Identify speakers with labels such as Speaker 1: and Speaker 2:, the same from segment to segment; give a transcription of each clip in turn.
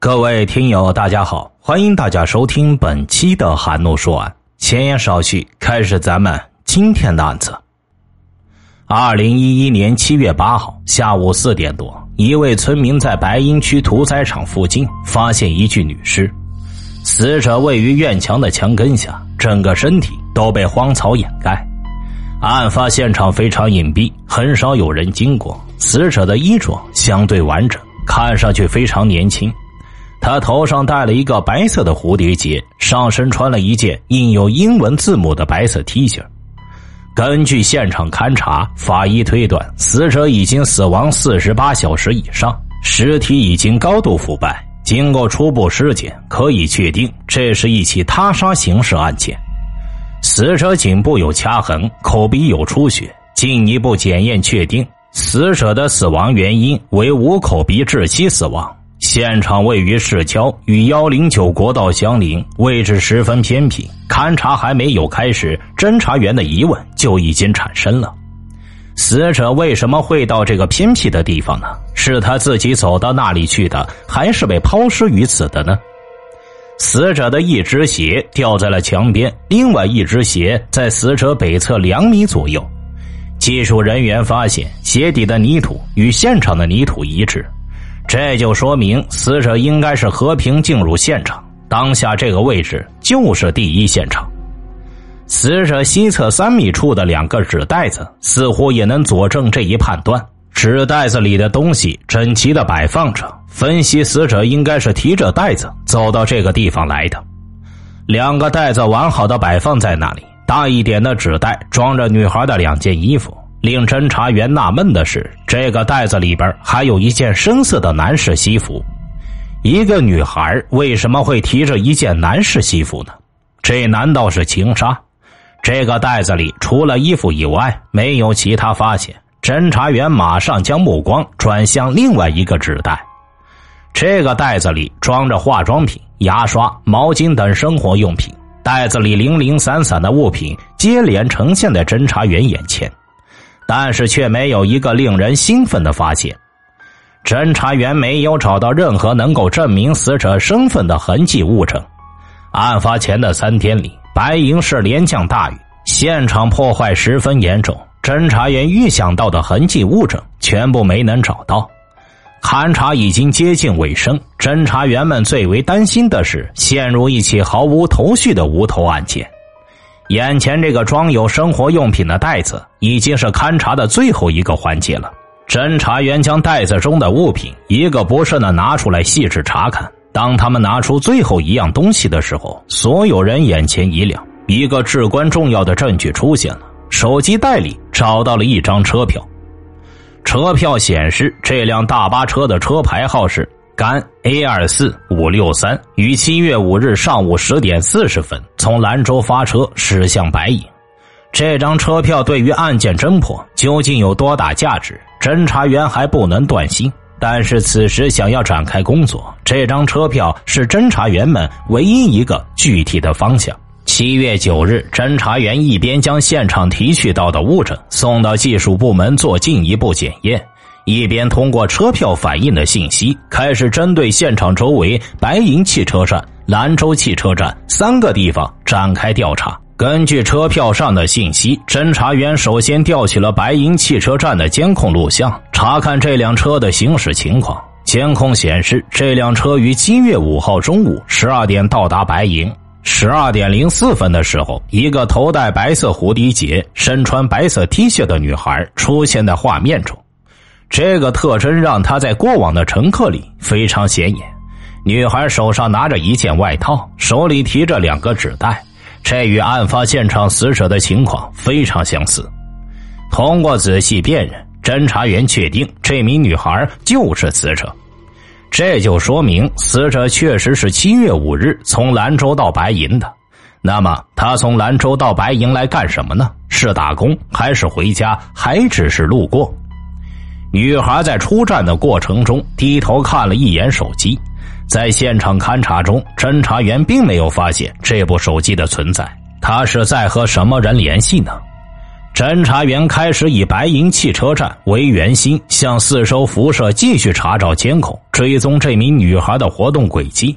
Speaker 1: 各位听友，大家好，欢迎大家收听本期的韩露说案。闲言少叙，开始咱们今天的案子。二零一一年七月八号下午四点多，一位村民在白银区屠宰场附近发现一具女尸，死者位于院墙的墙根下，整个身体都被荒草掩盖。案发现场非常隐蔽，很少有人经过。死者的衣着相对完整，看上去非常年轻。他头上戴了一个白色的蝴蝶结，上身穿了一件印有英文字母的白色 T 恤。根据现场勘查，法医推断死者已经死亡四十八小时以上，尸体已经高度腐败。经过初步尸检，可以确定这是一起他杀刑事案件。死者颈部有掐痕，口鼻有出血，进一步检验确定死者的死亡原因为无口鼻窒息死亡。现场位于市郊，与幺零九国道相邻，位置十分偏僻。勘查还没有开始，侦查员的疑问就已经产生了：死者为什么会到这个偏僻的地方呢？是他自己走到那里去的，还是被抛尸于此的呢？死者的一只鞋掉在了墙边，另外一只鞋在死者北侧两米左右。技术人员发现鞋底的泥土与现场的泥土一致。这就说明死者应该是和平进入现场，当下这个位置就是第一现场。死者西侧三米处的两个纸袋子似乎也能佐证这一判断。纸袋子里的东西整齐的摆放着，分析死者应该是提着袋子走到这个地方来的。两个袋子完好的摆放在那里，大一点的纸袋装着女孩的两件衣服。令侦查员纳闷的是，这个袋子里边还有一件深色的男士西服。一个女孩为什么会提着一件男士西服呢？这难道是情杀？这个袋子里除了衣服以外，没有其他发现。侦查员马上将目光转向另外一个纸袋，这个袋子里装着化妆品、牙刷、毛巾等生活用品。袋子里零零散散的物品接连呈现在侦查员眼前。但是却没有一个令人兴奋的发现，侦查员没有找到任何能够证明死者身份的痕迹物证。案发前的三天里，白银市连降大雨，现场破坏十分严重，侦查员预想到的痕迹物证全部没能找到。勘查已经接近尾声，侦查员们最为担心的是陷入一起毫无头绪的无头案件。眼前这个装有生活用品的袋子，已经是勘查的最后一个环节了。侦查员将袋子中的物品一个不剩的拿出来细致查看。当他们拿出最后一样东西的时候，所有人眼前一亮，一个至关重要的证据出现了。手机袋里找到了一张车票，车票显示这辆大巴车的车牌号是。甘 A 二四五六三于七月五日上午十点四十分从兰州发车驶向白银。这张车票对于案件侦破究竟有多大价值？侦查员还不能断心。但是此时想要展开工作，这张车票是侦查员们唯一一个具体的方向。七月九日，侦查员一边将现场提取到的物证送到技术部门做进一步检验。一边通过车票反映的信息，开始针对现场周围白银汽车站、兰州汽车站三个地方展开调查。根据车票上的信息，侦查员首先调取了白银汽车站的监控录像，查看这辆车的行驶情况。监控显示，这辆车于七月五号中午十二点到达白银。十二点零四分的时候，一个头戴白色蝴蝶结、身穿白色 T 恤的女孩出现在画面中。这个特征让他在过往的乘客里非常显眼。女孩手上拿着一件外套，手里提着两个纸袋，这与案发现场死者的情况非常相似。通过仔细辨认，侦查员确定这名女孩就是死者。这就说明死者确实是七月五日从兰州到白银的。那么，他从兰州到白银来干什么呢？是打工，还是回家，还只是路过？女孩在出站的过程中低头看了一眼手机，在现场勘查中，侦查员并没有发现这部手机的存在。她是在和什么人联系呢？侦查员开始以白银汽车站为圆心，向四周辐射继续查找监控，追踪这名女孩的活动轨迹。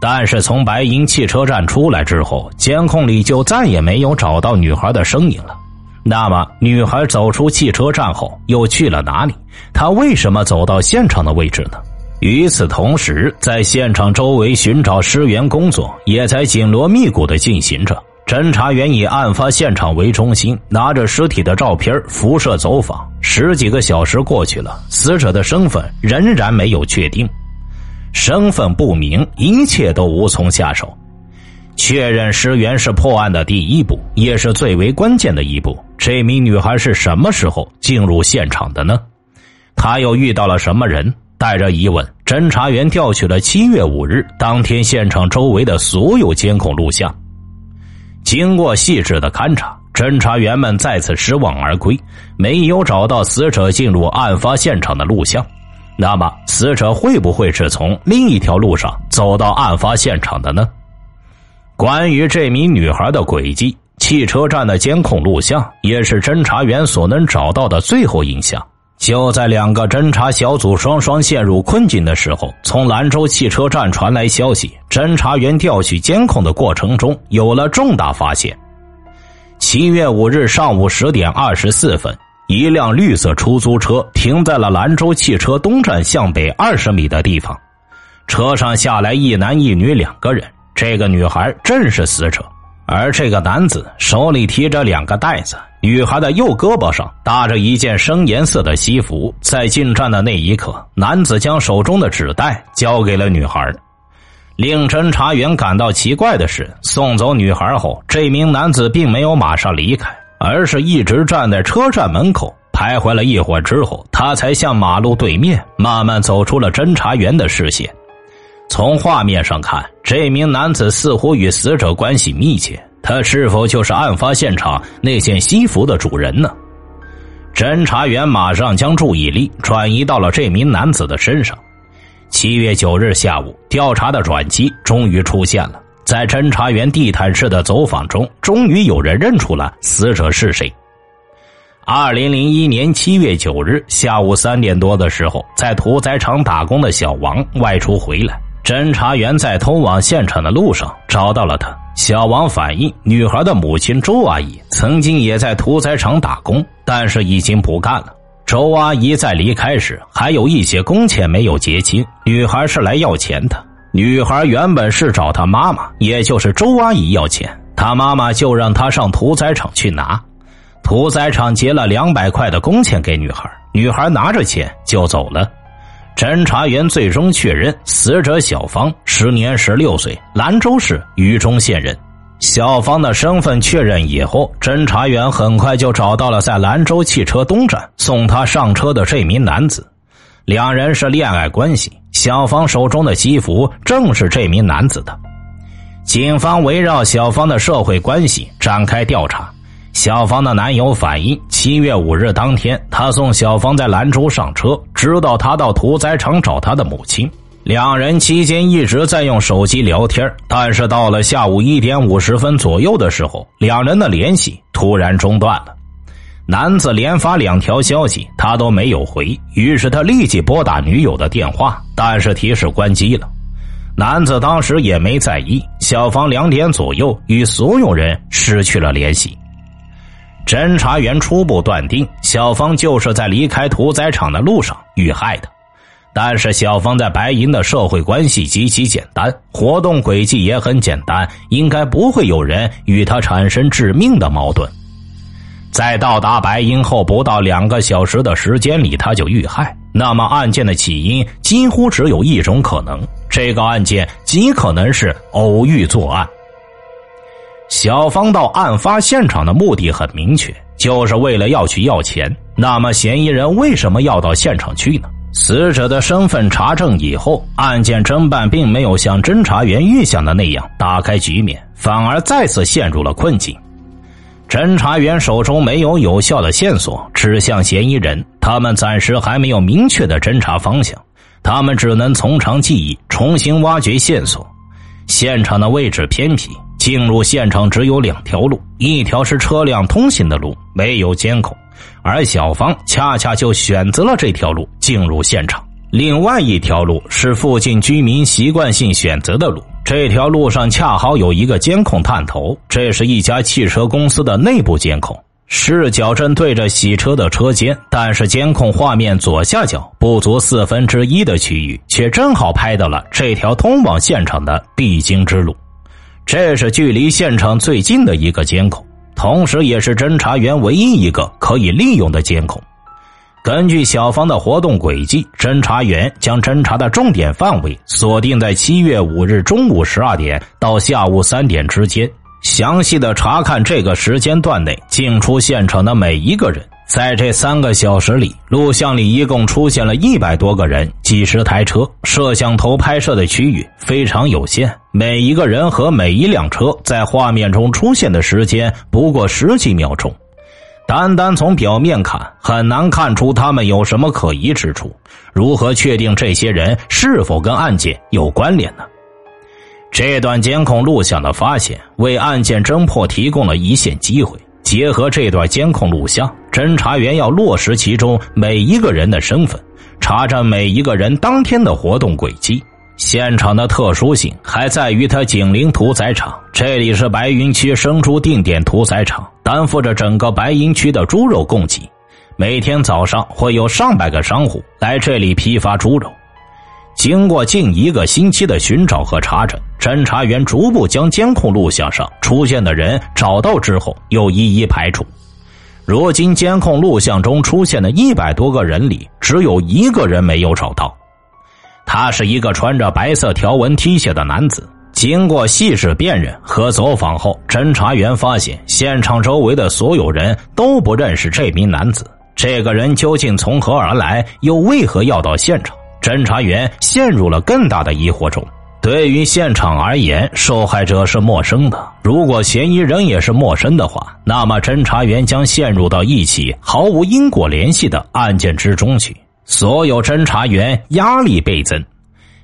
Speaker 1: 但是从白银汽车站出来之后，监控里就再也没有找到女孩的身影了。那么，女孩走出汽车站后又去了哪里？她为什么走到现场的位置呢？与此同时，在现场周围寻找尸源工作也在紧锣密鼓的进行着。侦查员以案发现场为中心，拿着尸体的照片辐射走访。十几个小时过去了，死者的身份仍然没有确定，身份不明，一切都无从下手。确认尸源是破案的第一步，也是最为关键的一步。这名女孩是什么时候进入现场的呢？她又遇到了什么人？带着疑问，侦查员调取了七月五日当天现场周围的所有监控录像。经过细致的勘查，侦查员们再次失望而归，没有找到死者进入案发现场的录像。那么，死者会不会是从另一条路上走到案发现场的呢？关于这名女孩的轨迹，汽车站的监控录像也是侦查员所能找到的最后影像。就在两个侦查小组双双陷入困境的时候，从兰州汽车站传来消息：侦查员调取监控的过程中有了重大发现。七月五日上午十点二十四分，一辆绿色出租车停在了兰州汽车东站向北二十米的地方，车上下来一男一女两个人，这个女孩正是死者。而这个男子手里提着两个袋子，女孩的右胳膊上搭着一件深颜色的西服。在进站的那一刻，男子将手中的纸袋交给了女孩。令侦查员感到奇怪的是，送走女孩后，这名男子并没有马上离开，而是一直站在车站门口徘徊了一会儿之后，他才向马路对面慢慢走出了侦查员的视线。从画面上看，这名男子似乎与死者关系密切。他是否就是案发现场那件西服的主人呢？侦查员马上将注意力转移到了这名男子的身上。七月九日下午，调查的转机终于出现了。在侦查员地毯式的走访中，终于有人认出了死者是谁。二零零一年七月九日下午三点多的时候，在屠宰场打工的小王外出回来。侦查员在通往现场的路上找到了他。小王反映，女孩的母亲周阿姨曾经也在屠宰场打工，但是已经不干了。周阿姨在离开时还有一些工钱没有结清，女孩是来要钱的。女孩原本是找她妈妈，也就是周阿姨要钱，她妈妈就让她上屠宰场去拿。屠宰场结了两百块的工钱给女孩，女孩拿着钱就走了。侦查员最终确认，死者小芳时年十六岁，兰州市榆中县人。小芳的身份确认以后，侦查员很快就找到了在兰州汽车东站送她上车的这名男子，两人是恋爱关系。小芳手中的西服正是这名男子的。警方围绕小芳的社会关系展开调查。小芳的男友反映，七月五日当天，他送小芳在兰州上车，直到他到屠宰场找他的母亲。两人期间一直在用手机聊天，但是到了下午一点五十分左右的时候，两人的联系突然中断了。男子连发两条消息，他都没有回，于是他立即拨打女友的电话，但是提示关机了。男子当时也没在意。小芳两点左右与所有人失去了联系。侦查员初步断定，小芳就是在离开屠宰场的路上遇害的。但是，小芳在白银的社会关系极其简单，活动轨迹也很简单，应该不会有人与她产生致命的矛盾。在到达白银后不到两个小时的时间里，她就遇害。那么，案件的起因几乎只有一种可能：这个案件极可能是偶遇作案。小芳到案发现场的目的很明确，就是为了要去要钱。那么，嫌疑人为什么要到现场去呢？死者的身份查证以后，案件侦办并没有像侦查员预想的那样打开局面，反而再次陷入了困境。侦查员手中没有有效的线索指向嫌疑人，他们暂时还没有明确的侦查方向，他们只能从长计议，重新挖掘线索。现场的位置偏僻。进入现场只有两条路，一条是车辆通行的路，没有监控，而小芳恰恰就选择了这条路进入现场。另外一条路是附近居民习惯性选择的路，这条路上恰好有一个监控探头，这是一家汽车公司的内部监控。视角正对着洗车的车间，但是监控画面左下角不足四分之一的区域，却正好拍到了这条通往现场的必经之路。这是距离现场最近的一个监控，同时也是侦查员唯一一个可以利用的监控。根据小芳的活动轨迹，侦查员将侦查的重点范围锁定在七月五日中午十二点到下午三点之间。详细的查看这个时间段内进出现场的每一个人，在这三个小时里，录像里一共出现了一百多个人、几十台车。摄像头拍摄的区域非常有限，每一个人和每一辆车在画面中出现的时间不过十几秒钟。单单从表面看，很难看出他们有什么可疑之处。如何确定这些人是否跟案件有关联呢？这段监控录像的发现，为案件侦破提供了一线机会。结合这段监控录像，侦查员要落实其中每一个人的身份，查证每一个人当天的活动轨迹。现场的特殊性还在于它紧邻屠宰场，这里是白云区生猪定点屠宰场，担负着整个白云区的猪肉供给。每天早上会有上百个商户来这里批发猪肉。经过近一个星期的寻找和查证，侦查员逐步将监控录像上出现的人找到之后，又一一排除。如今，监控录像中出现的一百多个人里，只有一个人没有找到。他是一个穿着白色条纹 T 恤的男子。经过细致辨认和走访后，侦查员发现现场周围的所有人都不认识这名男子。这个人究竟从何而来，又为何要到现场？侦查员陷入了更大的疑惑中。对于现场而言，受害者是陌生的。如果嫌疑人也是陌生的话，那么侦查员将陷入到一起毫无因果联系的案件之中去。所有侦查员压力倍增。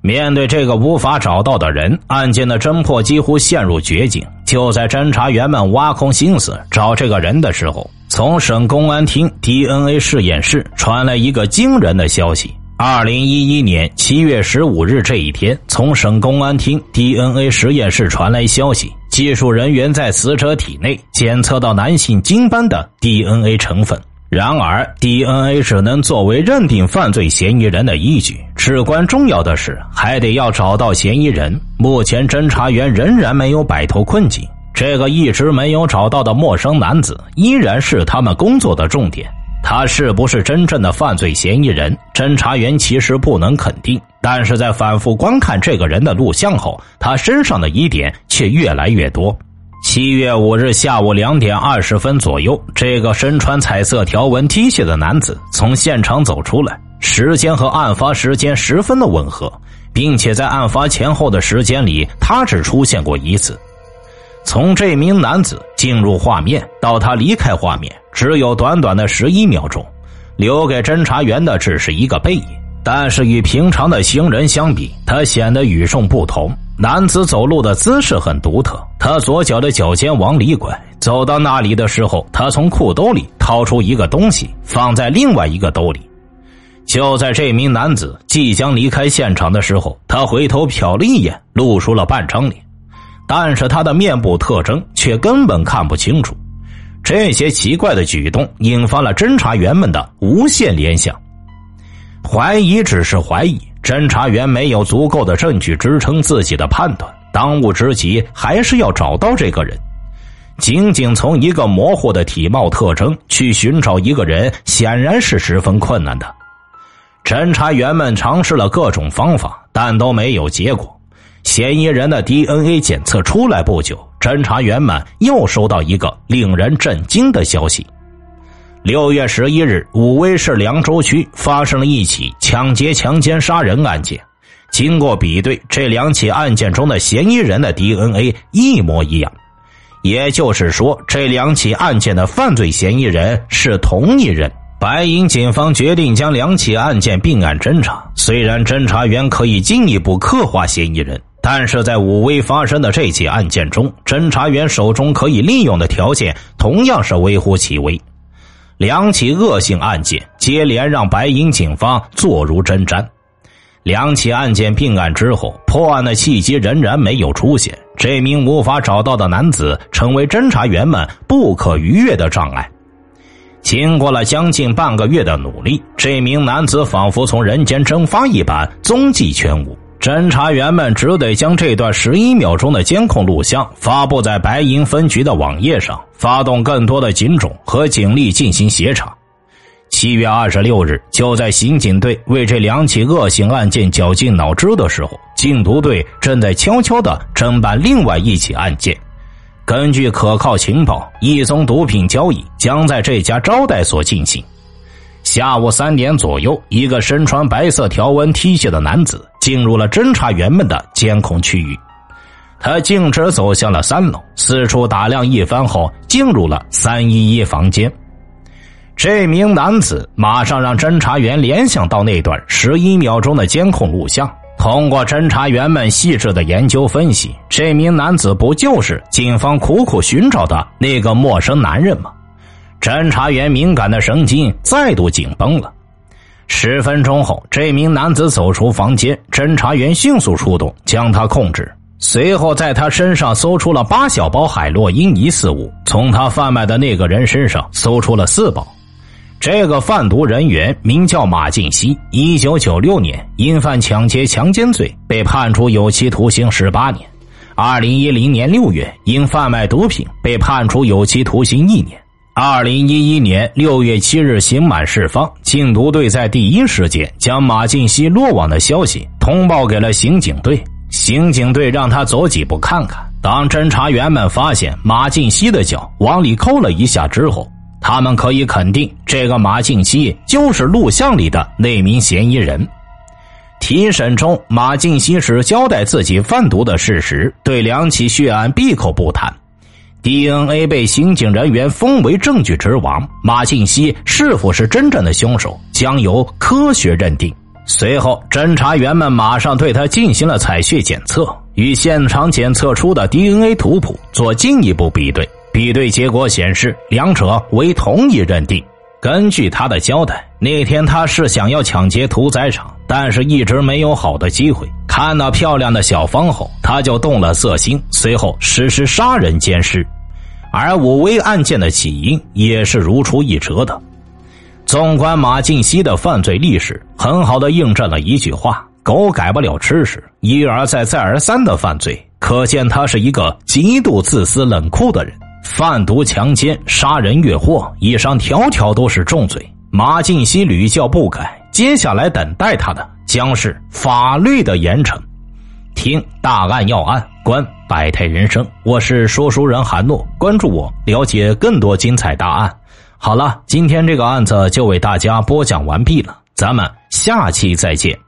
Speaker 1: 面对这个无法找到的人，案件的侦破几乎陷入绝境。就在侦查员们挖空心思找这个人的时候，从省公安厅 DNA 实验室传来一个惊人的消息。二零一一年七月十五日这一天，从省公安厅 DNA 实验室传来消息，技术人员在死者体内检测到男性精斑的 DNA 成分。然而，DNA 只能作为认定犯罪嫌疑人的依据，至关重要的是还得要找到嫌疑人。目前，侦查员仍然没有摆脱困境，这个一直没有找到的陌生男子依然是他们工作的重点。他是不是真正的犯罪嫌疑人？侦查员其实不能肯定，但是在反复观看这个人的录像后，他身上的疑点却越来越多。七月五日下午两点二十分左右，这个身穿彩色条纹 T 恤的男子从现场走出来，时间和案发时间十分的吻合，并且在案发前后的时间里，他只出现过一次。从这名男子进入画面到他离开画面，只有短短的十一秒钟，留给侦查员的只是一个背影。但是与平常的行人相比，他显得与众不同。男子走路的姿势很独特，他左脚的脚尖往里拐，走到那里的时候，他从裤兜里掏出一个东西，放在另外一个兜里。就在这名男子即将离开现场的时候，他回头瞟了一眼，露出了半张脸。但是他的面部特征却根本看不清楚，这些奇怪的举动引发了侦查员们的无限联想。怀疑只是怀疑，侦查员没有足够的证据支撑自己的判断。当务之急还是要找到这个人。仅仅从一个模糊的体貌特征去寻找一个人，显然是十分困难的。侦查员们尝试了各种方法，但都没有结果。嫌疑人的 DNA 检测出来不久，侦查员们又收到一个令人震惊的消息：六月十一日，武威市凉州区发生了一起抢劫、强奸、杀人案件。经过比对，这两起案件中的嫌疑人的 DNA 一模一样，也就是说，这两起案件的犯罪嫌疑人是同一人。白银警方决定将两起案件并案侦查。虽然侦查员可以进一步刻画嫌疑人。但是在武威发生的这起案件中，侦查员手中可以利用的条件同样是微乎其微。两起恶性案件接连让白银警方坐如针毡。两起案件并案之后，破案的契机仍然没有出现。这名无法找到的男子成为侦查员们不可逾越的障碍。经过了将近半个月的努力，这名男子仿佛从人间蒸发一般，踪迹全无。侦查员们只得将这段十一秒钟的监控录像发布在白银分局的网页上，发动更多的警种和警力进行协查。七月二十六日，就在刑警队为这两起恶性案件绞尽脑汁的时候，禁毒队正在悄悄的侦办另外一起案件。根据可靠情报，一宗毒品交易将在这家招待所进行。下午三点左右，一个身穿白色条纹 T 恤的男子进入了侦查员们的监控区域。他径直走向了三楼，四处打量一番后，进入了三一一房间。这名男子马上让侦查员联想到那段十一秒钟的监控录像。通过侦查员们细致的研究分析，这名男子不就是警方苦苦寻找的那个陌生男人吗？侦查员敏感的神经再度紧绷了。十分钟后，这名男子走出房间，侦查员迅速出动将他控制。随后，在他身上搜出了八小包海洛因疑似物，从他贩卖的那个人身上搜出了四包。这个贩毒人员名叫马进西，一九九六年因犯抢劫、强奸罪被判处有期徒刑十八年。二零一零年六月，因贩卖毒品被判处有期徒刑一年。二零一一年六月七日刑满释放，禁毒队在第一时间将马进西落网的消息通报给了刑警队。刑警队让他走几步看看。当侦查员们发现马进西的脚往里抠了一下之后。他们可以肯定，这个马进西就是录像里的那名嫌疑人。提审中，马进西只交代自己贩毒的事实，对两起血案闭口不谈。DNA 被刑警人员封为证据之王，马静熙是否是真正的凶手，将由科学认定。随后，侦查员们马上对他进行了采血检测，与现场检测出的 DNA 图谱做进一步比对。比对结果显示，两者为同一认定。根据他的交代，那天他是想要抢劫屠宰场，但是一直没有好的机会。看到漂亮的小芳后，他就动了色心，随后实施杀人奸尸。而武威案件的起因也是如出一辙的。纵观马进西的犯罪历史，很好的印证了一句话：“狗改不了吃屎。”一而再，再而三的犯罪，可见他是一个极度自私冷酷的人。贩毒、强奸、杀人越货，以上条条都是重罪。马进西屡教不改，接下来等待他的将是法律的严惩。听大案要案，观百态人生。我是说书人韩诺，关注我，了解更多精彩大案。好了，今天这个案子就为大家播讲完毕了，咱们下期再见。